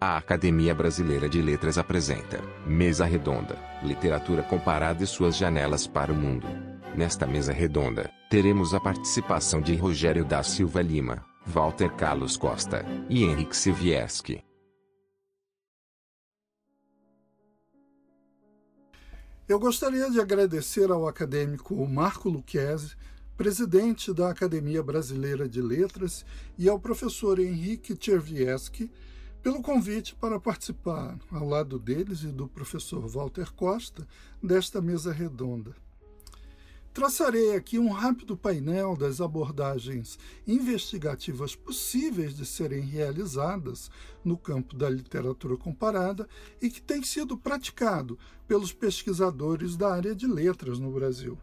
A Academia Brasileira de Letras apresenta Mesa Redonda, Literatura Comparada e suas janelas para o mundo. Nesta mesa redonda, teremos a participação de Rogério da Silva Lima, Walter Carlos Costa e Henrique Sivieski. Eu gostaria de agradecer ao acadêmico Marco Lucchese, presidente da Academia Brasileira de Letras, e ao professor Henrique Tchervieski, pelo convite para participar, ao lado deles e do professor Walter Costa, desta mesa redonda. Traçarei aqui um rápido painel das abordagens investigativas possíveis de serem realizadas no campo da literatura comparada e que tem sido praticado pelos pesquisadores da área de letras no Brasil.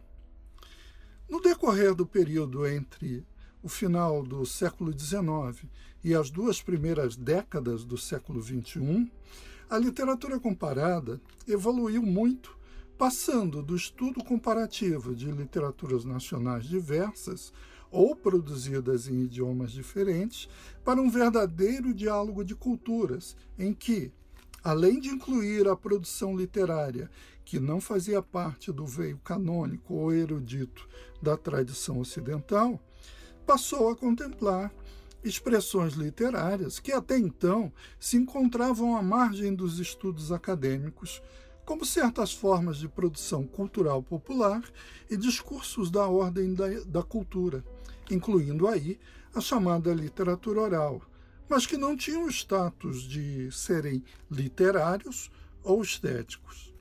No decorrer do período entre o final do século XIX e as duas primeiras décadas do século XXI, a literatura comparada evoluiu muito passando do estudo comparativo de literaturas nacionais diversas ou produzidas em idiomas diferentes para um verdadeiro diálogo de culturas, em que, além de incluir a produção literária que não fazia parte do veio canônico ou erudito da tradição ocidental, passou a contemplar expressões literárias que até então se encontravam à margem dos estudos acadêmicos, como certas formas de produção cultural popular e discursos da ordem da, da cultura, incluindo aí a chamada literatura oral, mas que não tinham status de serem literários ou estéticos.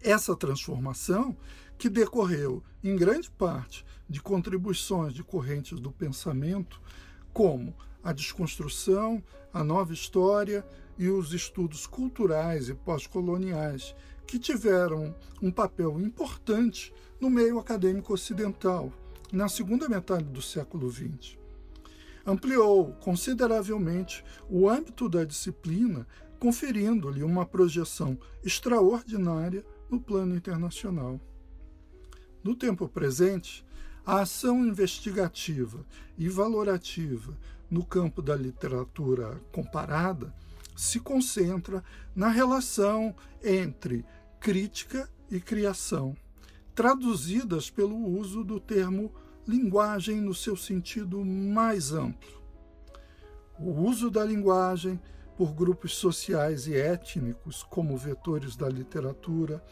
Essa transformação, que decorreu em grande parte de contribuições de correntes do pensamento, como a desconstrução, a nova história e os estudos culturais e pós-coloniais, que tiveram um papel importante no meio acadêmico ocidental na segunda metade do século XX. Ampliou consideravelmente o âmbito da disciplina, conferindo-lhe uma projeção extraordinária no plano internacional. No tempo presente, a ação investigativa e valorativa no campo da literatura comparada se concentra na relação entre crítica e criação, traduzidas pelo uso do termo linguagem no seu sentido mais amplo. O uso da linguagem por grupos sociais e étnicos como vetores da literatura,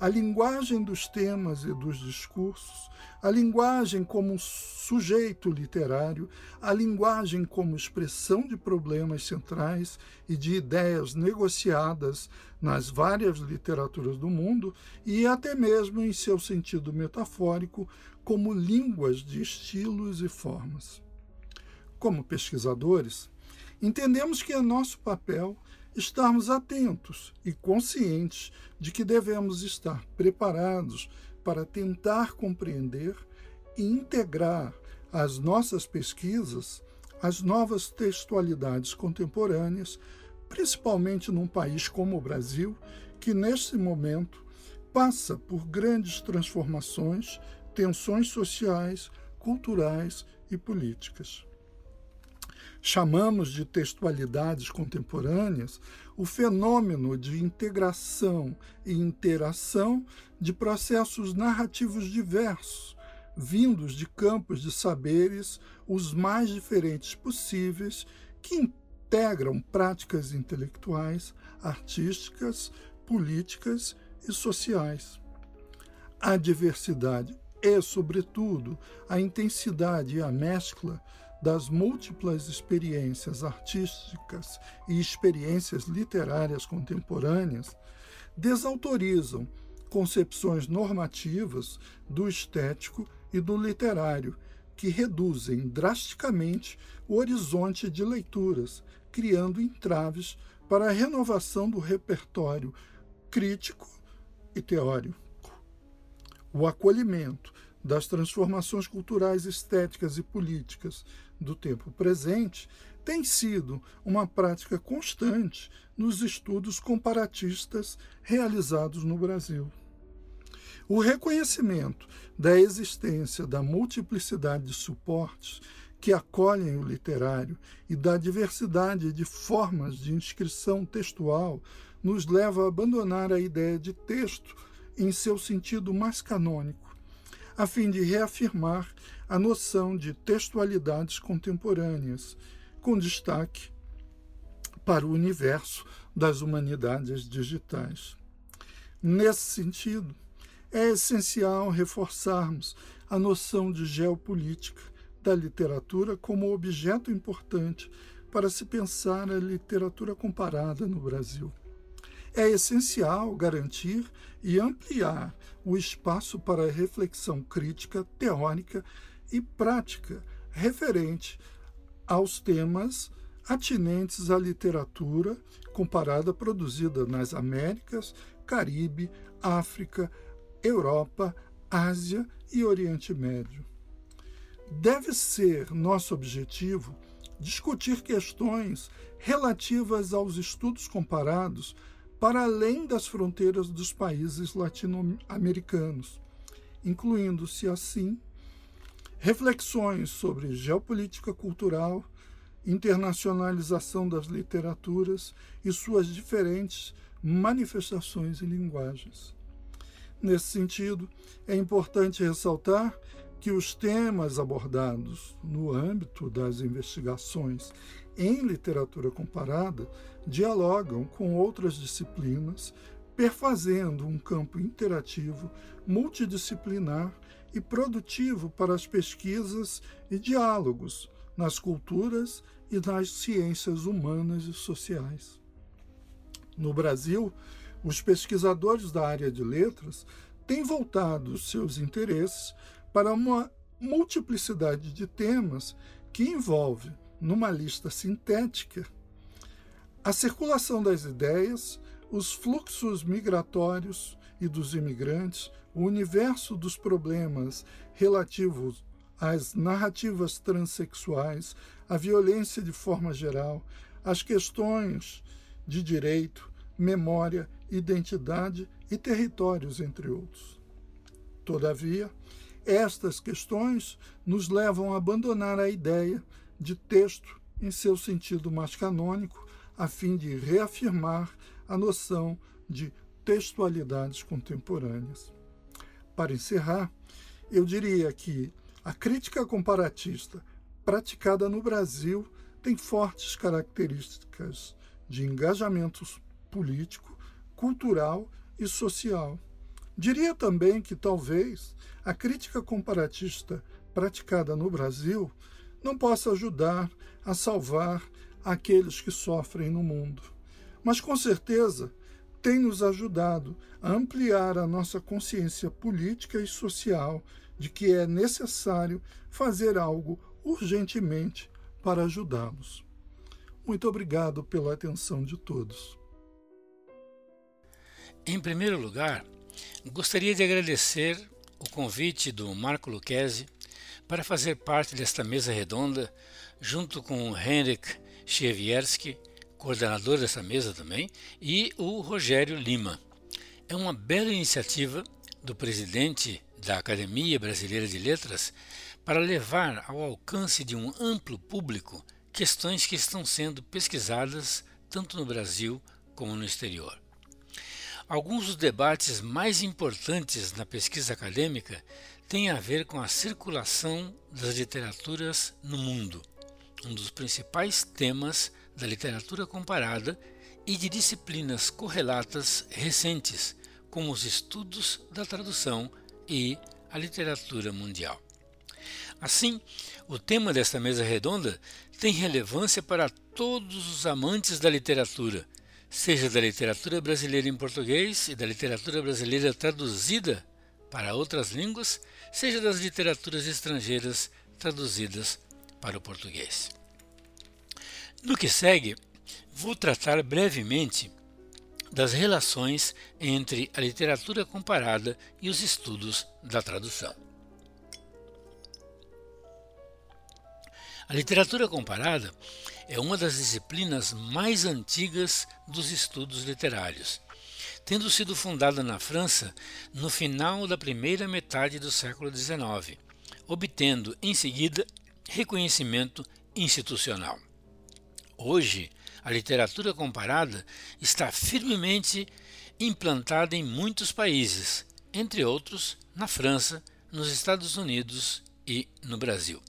a linguagem dos temas e dos discursos, a linguagem como sujeito literário, a linguagem como expressão de problemas centrais e de ideias negociadas nas várias literaturas do mundo e até mesmo em seu sentido metafórico, como línguas de estilos e formas. Como pesquisadores, entendemos que é nosso papel estarmos atentos e conscientes de que devemos estar preparados para tentar compreender e integrar as nossas pesquisas às novas textualidades contemporâneas, principalmente num país como o Brasil, que neste momento passa por grandes transformações, tensões sociais, culturais e políticas. Chamamos de textualidades contemporâneas o fenômeno de integração e interação de processos narrativos diversos, vindos de campos de saberes os mais diferentes possíveis, que integram práticas intelectuais, artísticas, políticas e sociais. A diversidade e, sobretudo, a intensidade e a mescla das múltiplas experiências artísticas e experiências literárias contemporâneas desautorizam concepções normativas do estético e do literário que reduzem drasticamente o horizonte de leituras, criando entraves para a renovação do repertório crítico e teórico. O acolhimento das transformações culturais, estéticas e políticas do tempo presente tem sido uma prática constante nos estudos comparatistas realizados no Brasil. O reconhecimento da existência da multiplicidade de suportes que acolhem o literário e da diversidade de formas de inscrição textual nos leva a abandonar a ideia de texto em seu sentido mais canônico, a fim de reafirmar a noção de textualidades contemporâneas, com destaque para o universo das humanidades digitais. Nesse sentido, é essencial reforçarmos a noção de geopolítica da literatura como objeto importante para se pensar a literatura comparada no Brasil. É essencial garantir e ampliar o espaço para reflexão crítica, teórica e prática referente aos temas atinentes à literatura comparada produzida nas Américas, Caribe, África, Europa, Ásia e Oriente Médio. Deve ser nosso objetivo discutir questões relativas aos estudos comparados para além das fronteiras dos países latino-americanos, incluindo-se assim reflexões sobre geopolítica cultural, internacionalização das literaturas e suas diferentes manifestações e linguagens. Nesse sentido, é importante ressaltar que os temas abordados no âmbito das investigações em literatura comparada dialogam com outras disciplinas, perfazendo um campo interativo, multidisciplinar e produtivo para as pesquisas e diálogos nas culturas e nas ciências humanas e sociais. No Brasil, os pesquisadores da área de letras têm voltado seus interesses para uma multiplicidade de temas que envolve, numa lista sintética, a circulação das ideias, os fluxos migratórios e dos imigrantes, o universo dos problemas relativos às narrativas transexuais, a violência de forma geral, as questões de direito, memória, identidade e territórios, entre outros. Todavia, estas questões nos levam a abandonar a ideia de texto em seu sentido mais canônico, a fim de reafirmar a noção de textualidades contemporâneas. Para encerrar, eu diria que a crítica comparatista praticada no Brasil tem fortes características de engajamento político, cultural e social. Diria também que talvez a crítica comparatista praticada no Brasil não possa ajudar a salvar aqueles que sofrem no mundo, mas com certeza tem nos ajudado a ampliar a nossa consciência política e social de que é necessário fazer algo urgentemente para ajudá-los. Muito obrigado pela atenção de todos. Em primeiro lugar, gostaria de agradecer o convite do Marco Lucchesi para fazer parte desta mesa redonda, junto com Henrik Chevierski, coordenador dessa mesa também, e o Rogério Lima. É uma bela iniciativa do presidente da Academia Brasileira de Letras para levar ao alcance de um amplo público questões que estão sendo pesquisadas tanto no Brasil como no exterior. Alguns dos debates mais importantes na pesquisa acadêmica têm a ver com a circulação das literaturas no mundo, um dos principais temas da literatura comparada e de disciplinas correlatas recentes, como os estudos da tradução e a literatura mundial. Assim, o tema desta mesa redonda tem relevância para todos os amantes da literatura, seja da literatura brasileira em português e da literatura brasileira traduzida para outras línguas, seja das literaturas estrangeiras traduzidas para o português. No que segue, vou tratar brevemente das relações entre a literatura comparada e os estudos da tradução. A literatura comparada é uma das disciplinas mais antigas dos estudos literários, tendo sido fundada na França no final da primeira metade do século XIX, obtendo em seguida reconhecimento institucional. Hoje, a literatura comparada está firmemente implantada em muitos países, entre outros na França, nos Estados Unidos e no Brasil.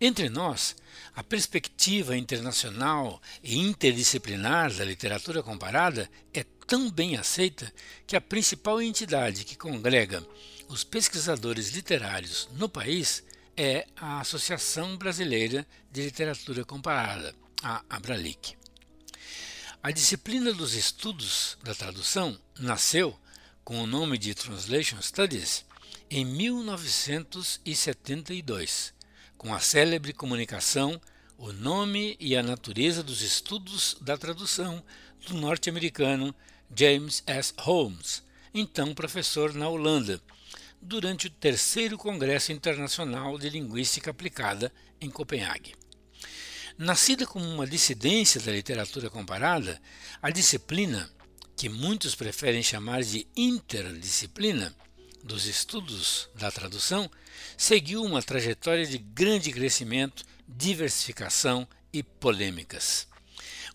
Entre nós, a perspectiva internacional e interdisciplinar da literatura comparada é tão bem aceita que a principal entidade que congrega os pesquisadores literários no país é a Associação Brasileira de Literatura Comparada, a Abralic. A disciplina dos estudos da tradução nasceu com o nome de Translation Studies em 1972, com a célebre comunicação O Nome e a Natureza dos Estudos da Tradução do norte-americano James S. Holmes, então professor na Holanda, durante o terceiro Congresso Internacional de Linguística Aplicada em Copenhague. Nascida como uma dissidência da literatura comparada, a disciplina, que muitos preferem chamar de interdisciplina, dos estudos da tradução, seguiu uma trajetória de grande crescimento, diversificação e polêmicas.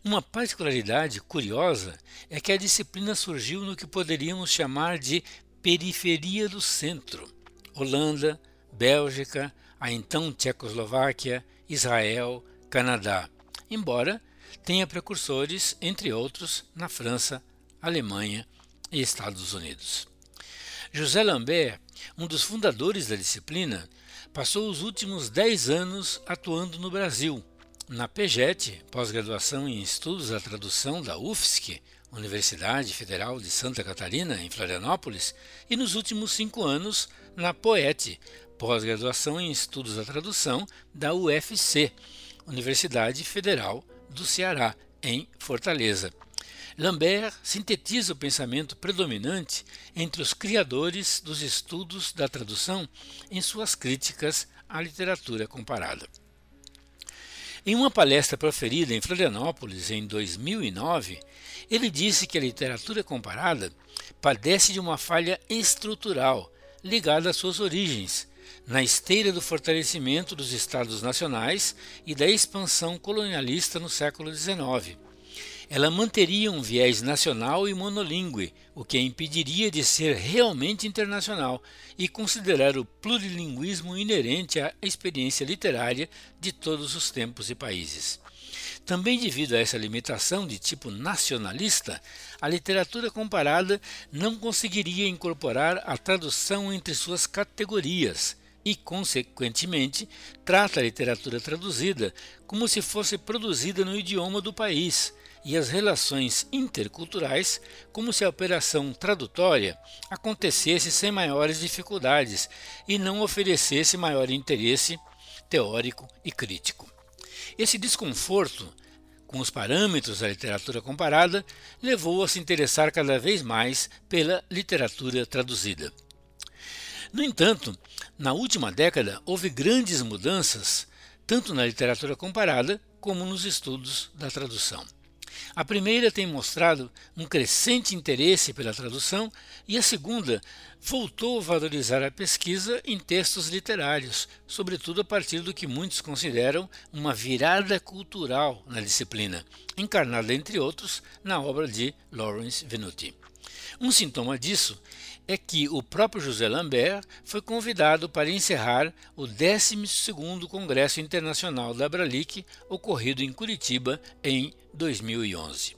Uma particularidade curiosa é que a disciplina surgiu no que poderíamos chamar de periferia do centro: Holanda, Bélgica, a então Tchecoslováquia, Israel, Canadá, embora tenha precursores, entre outros, na França, Alemanha e Estados Unidos. José Lambert, um dos fundadores da disciplina, passou os últimos dez anos atuando no Brasil, na PEGET, pós-graduação em Estudos da Tradução da UFSC, Universidade Federal de Santa Catarina, em Florianópolis, e nos últimos cinco anos na POET, pós-graduação em Estudos da Tradução da UFC, Universidade Federal do Ceará, em Fortaleza. Lambert sintetiza o pensamento predominante entre os criadores dos estudos da tradução em suas críticas à literatura comparada. Em uma palestra proferida em Florianópolis em 2009, ele disse que a literatura comparada padece de uma falha estrutural ligada às suas origens, na esteira do fortalecimento dos Estados nacionais e da expansão colonialista no século XIX. Ela manteria um viés nacional e monolíngue, o que a impediria de ser realmente internacional e considerar o plurilinguismo inerente à experiência literária de todos os tempos e países. Também devido a essa limitação de tipo nacionalista, a literatura comparada não conseguiria incorporar a tradução entre suas categorias, e, consequentemente, trata a literatura traduzida como se fosse produzida no idioma do país e as relações interculturais como se a operação tradutória acontecesse sem maiores dificuldades e não oferecesse maior interesse teórico e crítico. Esse desconforto com os parâmetros da literatura comparada levou a se interessar cada vez mais pela literatura traduzida. No entanto, na última década houve grandes mudanças, tanto na literatura comparada como nos estudos da tradução. A primeira tem mostrado um crescente interesse pela tradução e a segunda voltou a valorizar a pesquisa em textos literários, sobretudo a partir do que muitos consideram uma virada cultural na disciplina, encarnada, entre outros, na obra de Lawrence Venuti. Um sintoma disso é que o próprio José Lambert foi convidado para encerrar o 12º Congresso Internacional da Abralic, ocorrido em Curitiba em 2011.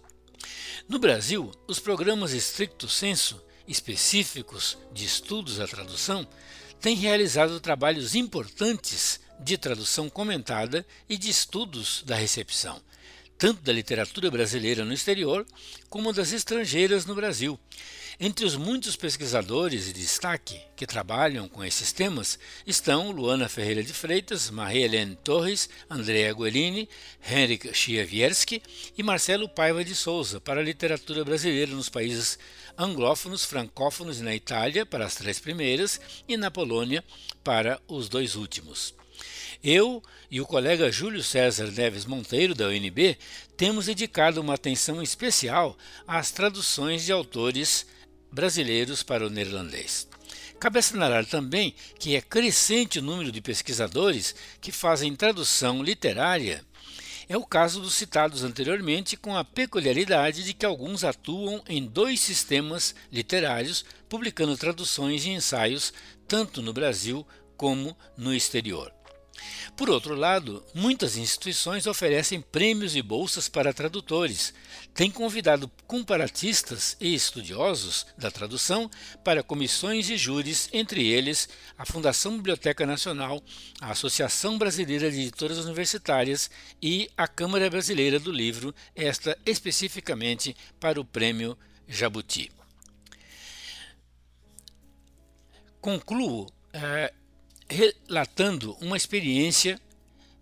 No Brasil, os programas estricto senso, específicos de estudos da tradução, têm realizado trabalhos importantes de tradução comentada e de estudos da recepção, tanto da literatura brasileira no exterior como das estrangeiras no Brasil. Entre os muitos pesquisadores de destaque que trabalham com esses temas estão Luana Ferreira de Freitas, Maria Helene Torres, Andrea Guerini, Henrik Chievierski e Marcelo Paiva de Souza para a literatura brasileira nos países anglófonos, francófonos e na Itália para as três primeiras e na Polônia para os dois últimos. Eu e o colega Júlio César Neves Monteiro, da UNB, temos dedicado uma atenção especial às traduções de autores brasileiros para o neerlandês. Cabe assinalar também que é crescente o número de pesquisadores que fazem tradução literária. É o caso dos citados anteriormente, com a peculiaridade de que alguns atuam em dois sistemas literários, publicando traduções e ensaios tanto no Brasil como no exterior. Por outro lado, muitas instituições oferecem prêmios e bolsas para tradutores, têm convidado comparatistas e estudiosos da tradução para comissões e júris, entre eles a Fundação Biblioteca Nacional, a Associação Brasileira de Editoras Universitárias e a Câmara Brasileira do Livro, esta especificamente para o Prêmio Jabuti. Concluo eh, relatando uma experiência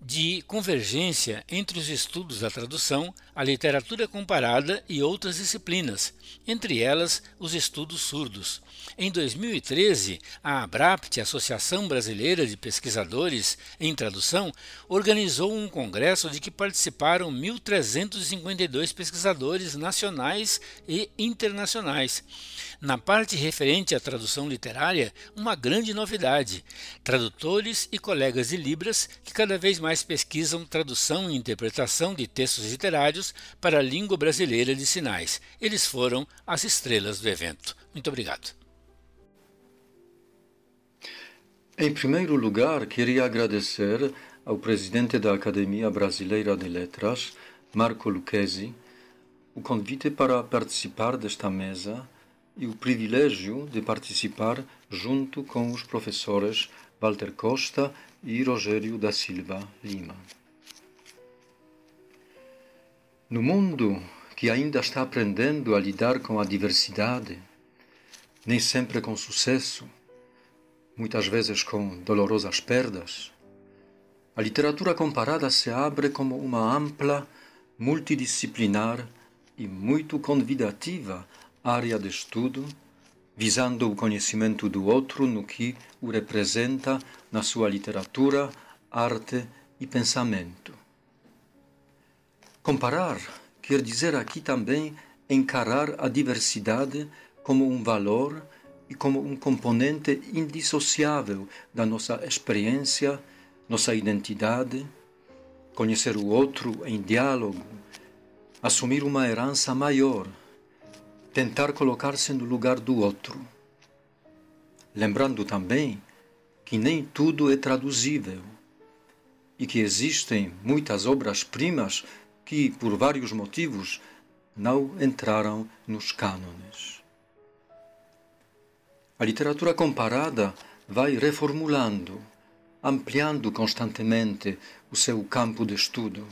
de convergência entre os estudos da tradução, a literatura comparada e outras disciplinas, entre elas os estudos surdos. Em 2013, a ABRAPT, Associação Brasileira de Pesquisadores em Tradução, organizou um congresso de que participaram 1.352 pesquisadores nacionais e internacionais. Na parte referente à tradução literária, uma grande novidade: tradutores e colegas de Libras que cada vez mais pesquisam tradução e interpretação de textos literários para a língua brasileira de sinais. Eles foram as estrelas do evento. Muito obrigado. Em primeiro lugar, queria agradecer ao presidente da Academia Brasileira de Letras, Marco Lucchesi, o convite para participar desta mesa e o privilégio de participar junto com os professores Walter Costa e Rogério da Silva Lima. No mundo que ainda está aprendendo a lidar com a diversidade, nem sempre com sucesso, muitas vezes com dolorosas perdas, a literatura comparada se abre como uma ampla, multidisciplinar e muito convidativa área de estudo, visando o conhecimento do outro no que o representa na sua literatura, arte e pensamento. Comparar quer dizer aqui também encarar a diversidade como um valor e como um componente indissociável da nossa experiência, nossa identidade, conhecer o outro em diálogo, assumir uma herança maior tentar colocar-se no lugar do outro. Lembrando também que nem tudo é traduzível e que existem muitas obras-primas que, por vários motivos, não entraram nos cânones. A literatura comparada vai reformulando, ampliando constantemente o seu campo de estudo,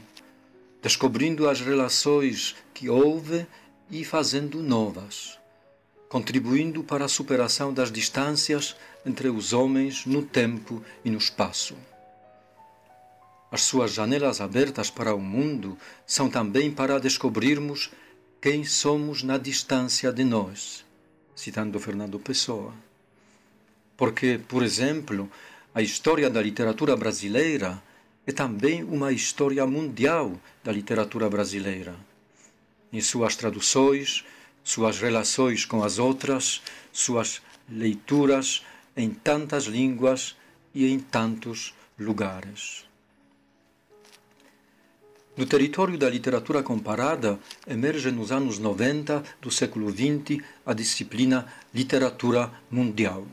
descobrindo as relações que houve e fazendo novas, contribuindo para a superação das distâncias entre os homens no tempo e no espaço. As suas janelas abertas para o mundo são também para descobrirmos quem somos na distância de nós, citando Fernando Pessoa. Porque, por exemplo, a história da literatura brasileira é também uma história mundial da literatura brasileira em suas traduções, suas relações com as outras, suas leituras em tantas línguas e em tantos lugares. No território da literatura comparada, emerge nos anos 90 do século XX a disciplina literatura mundial.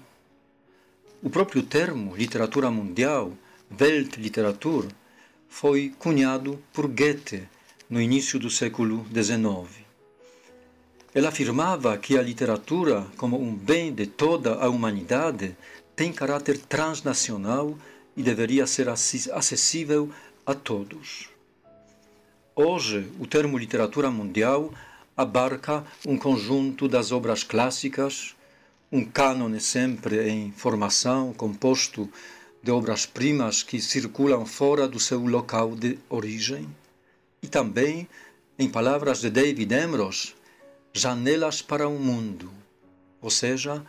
O próprio termo literatura mundial, Weltliteratur, foi cunhado por Goethe no início do século XIX. Ela afirmava que a literatura, como um bem de toda a humanidade, tem caráter transnacional e deveria ser acessível a todos. Hoje, o termo literatura mundial abarca um conjunto das obras clássicas, um cânone sempre em formação, composto de obras-primas que circulam fora do seu local de origem e também, em palavras de David Ambrose, janelas para o mundo, ou seja,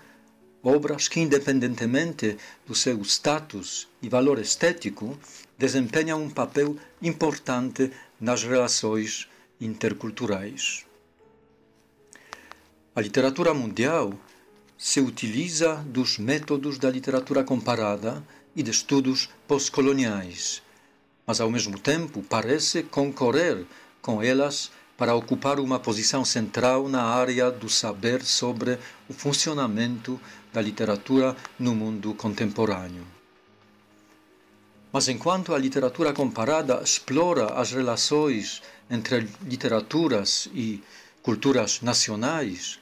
obras que, independentemente do seu status e valor estético, desempenham um papel importante nas relações interculturais. A literatura mundial se utiliza dos métodos da literatura comparada e de estudos pós-coloniais, mas ao mesmo tempo parece concorrer com elas para ocupar uma posição central na área do saber sobre o funcionamento da literatura no mundo contemporâneo. Mas enquanto a literatura comparada explora as relações entre literaturas e culturas nacionais,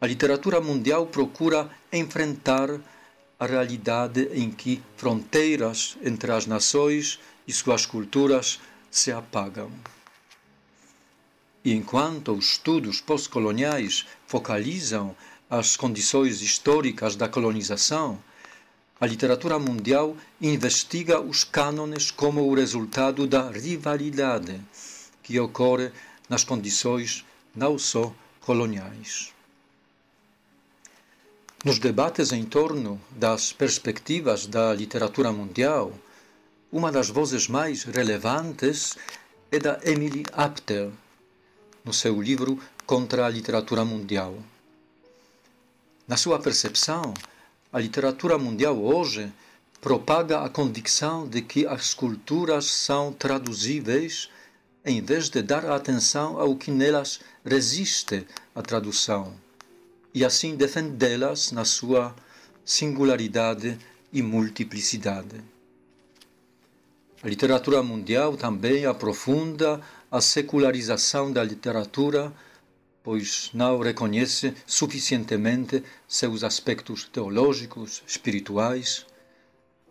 a literatura mundial procura enfrentar a realidade em que fronteiras entre as nações e suas culturas se apagam. E enquanto os estudos pós-coloniais focalizam as condições históricas da colonização, a literatura mundial investiga os cânones como o resultado da rivalidade que ocorre nas condições não só coloniais. Nos debates em torno das perspectivas da literatura mundial, uma das vozes mais relevantes é da Emily Apter, no seu livro Contra a Literatura Mundial. Na sua percepção, a literatura mundial hoje propaga a convicção de que as culturas são traduzíveis em vez de dar atenção ao que nelas resiste à tradução e assim defendê-las na sua singularidade e multiplicidade. A literatura mundial também aprofunda a secularização da literatura, pois não reconhece suficientemente seus aspectos teológicos, espirituais,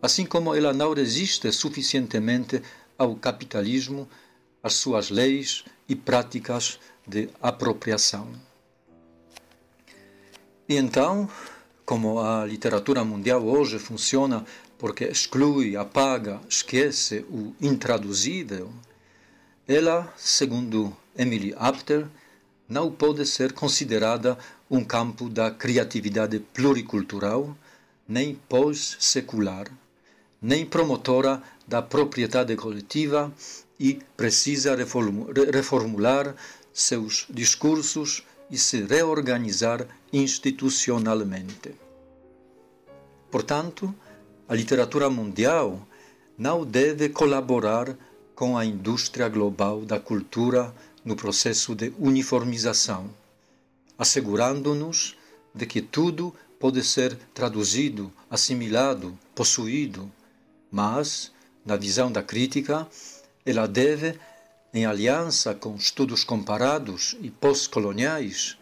assim como ela não resiste suficientemente ao capitalismo, às suas leis e práticas de apropriação. E então, como a literatura mundial hoje funciona porque exclui, apaga, esquece o intraduzível, ela, segundo Emily Apter, não pode ser considerada um campo da criatividade pluricultural, nem pós-secular, nem promotora da propriedade coletiva e precisa reformular seus discursos e se reorganizar institucionalmente. Portanto, a literatura mundial não deve colaborar com a indústria global da cultura no processo de uniformização, assegurando-nos de que tudo pode ser traduzido, assimilado, possuído, mas, na visão da crítica, ela deve em aliança com estudos comparados e pós-coloniais,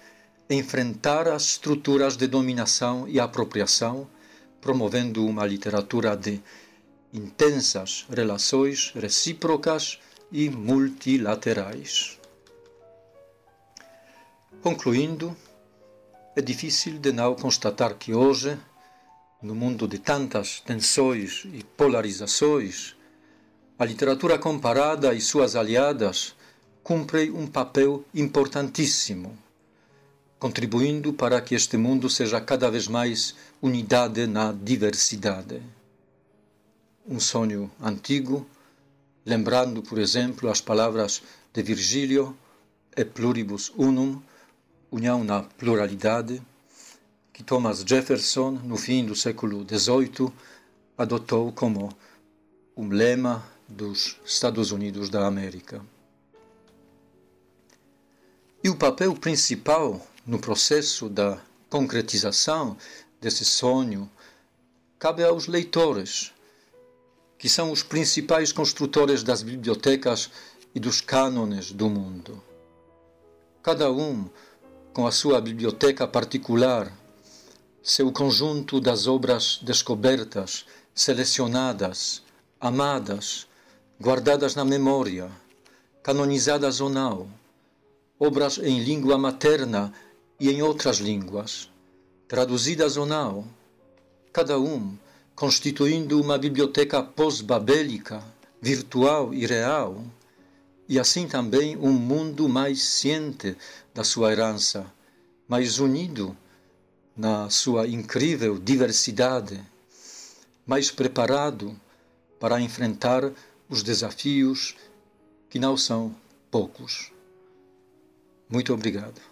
enfrentar as estruturas de dominação e apropriação, promovendo uma literatura de intensas relações recíprocas e multilaterais. Concluindo, é difícil de não constatar que hoje, no mundo de tantas tensões e polarizações, a literatura comparada e suas aliadas cumprem um papel importantíssimo, contribuindo para que este mundo seja cada vez mais unidade na diversidade. Um sonho antigo, lembrando, por exemplo, as palavras de Virgílio, e pluribus unum, união na pluralidade, que Thomas Jefferson, no fim do século XVIII, adotou como um lema dos Estados Unidos da América. E o papel principal no processo da concretização desse sonho cabe aos leitores, que são os principais construtores das bibliotecas e dos cânones do mundo. Cada um com a sua biblioteca particular, seu conjunto das obras descobertas, selecionadas, amadas, guardadas na memória, canonizadas ou não, obras em língua materna e em outras línguas, traduzidas ou não, cada um constituindo uma biblioteca pós-babélica, virtual e real, e assim também um mundo mais ciente da sua herança, mais unido na sua incrível diversidade, mais preparado para enfrentar os desafios que não são poucos. Muito obrigado.